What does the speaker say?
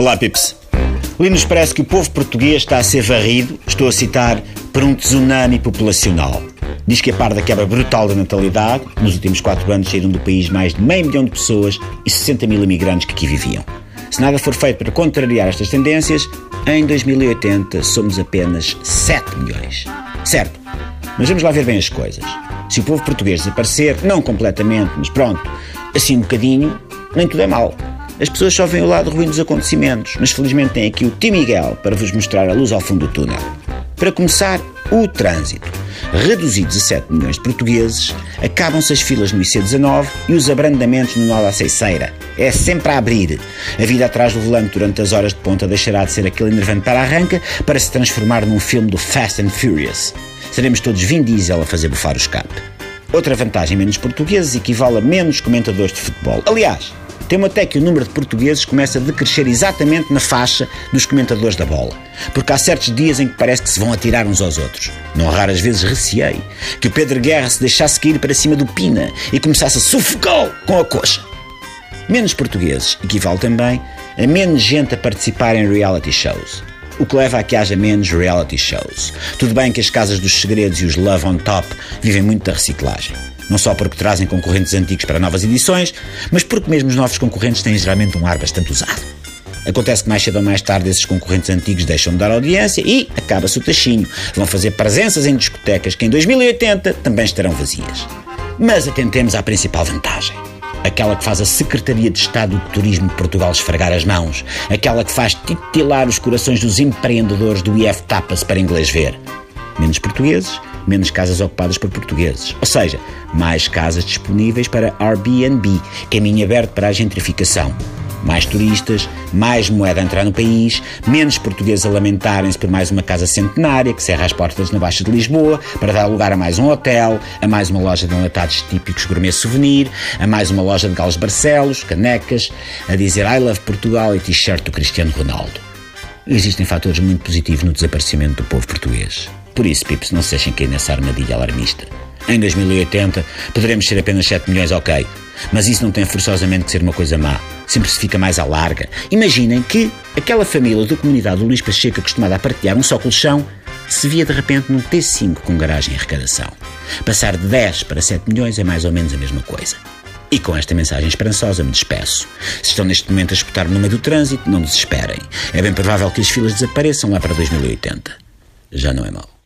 Olá, Pips. Li-nos parece que o povo português está a ser varrido, estou a citar, por um tsunami populacional. Diz que a par da quebra brutal da natalidade, nos últimos quatro anos saíram do país mais de meio milhão de pessoas e 60 mil imigrantes que aqui viviam. Se nada for feito para contrariar estas tendências, em 2080 somos apenas 7 milhões. Certo, mas vamos lá ver bem as coisas. Se o povo português desaparecer, não completamente, mas pronto, assim um bocadinho, nem tudo é mal. As pessoas só veem o lado ruim dos acontecimentos, mas felizmente tem aqui o Tim Miguel para vos mostrar a luz ao fundo do túnel. Para começar, o trânsito. Reduzidos a 7 milhões de portugueses, acabam-se as filas no IC19 e os abrandamentos no nó da Ceiceira. É sempre a abrir. A vida atrás do volante durante as horas de ponta deixará de ser aquele enervante para arranca para se transformar num filme do Fast and Furious. Seremos todos Vin Diesel a fazer bufar o escape. Outra vantagem menos portugueses equivale a menos comentadores de futebol. Aliás, Temo até que o número de portugueses começa a decrescer exatamente na faixa dos comentadores da bola. Porque há certos dias em que parece que se vão atirar uns aos outros. Não raras vezes receei que o Pedro Guerra se deixasse cair para cima do Pina e começasse a sufocá-lo com a coxa. Menos portugueses equivale também a menos gente a participar em reality shows o que leva a que haja menos reality shows. Tudo bem que as casas dos segredos e os Love on Top vivem muito da reciclagem não só porque trazem concorrentes antigos para novas edições, mas porque mesmo os novos concorrentes têm geralmente um ar bastante usado. Acontece que mais cedo ou mais tarde esses concorrentes antigos deixam de dar audiência e acaba-se o tachinho. Vão fazer presenças em discotecas que em 2080 também estarão vazias. Mas atentemos à principal vantagem. Aquela que faz a Secretaria de Estado do Turismo de Portugal esfregar as mãos. Aquela que faz titilar os corações dos empreendedores do IF Tapas para inglês ver. Menos portugueses, menos casas ocupadas por portugueses. Ou seja, mais casas disponíveis para Airbnb, caminho aberto para a gentrificação. Mais turistas, mais moeda a entrar no país, menos portugueses a lamentarem-se por mais uma casa centenária que cerra as portas na Baixa de Lisboa para dar lugar a mais um hotel, a mais uma loja de enlatados típicos gourmet souvenir, a mais uma loja de galos Barcelos, canecas, a dizer I love Portugal e t-shirt do Cristiano Ronaldo. Existem fatores muito positivos no desaparecimento do povo português. Por isso, Pips, não se deixem cair nessa armadilha alarmista. Em 2080 poderemos ser apenas 7 milhões, ok. Mas isso não tem forçosamente que ser uma coisa má. Sempre se fica mais à larga. Imaginem que aquela família da comunidade do Luís Pacheco acostumada a partilhar um só colchão se via de repente num T5 com garagem e arrecadação. Passar de 10 para 7 milhões é mais ou menos a mesma coisa. E com esta mensagem esperançosa me despeço. Se estão neste momento a escutar no meio do trânsito, não desesperem. É bem provável que as filas desapareçam lá para 2080. Já não é mau.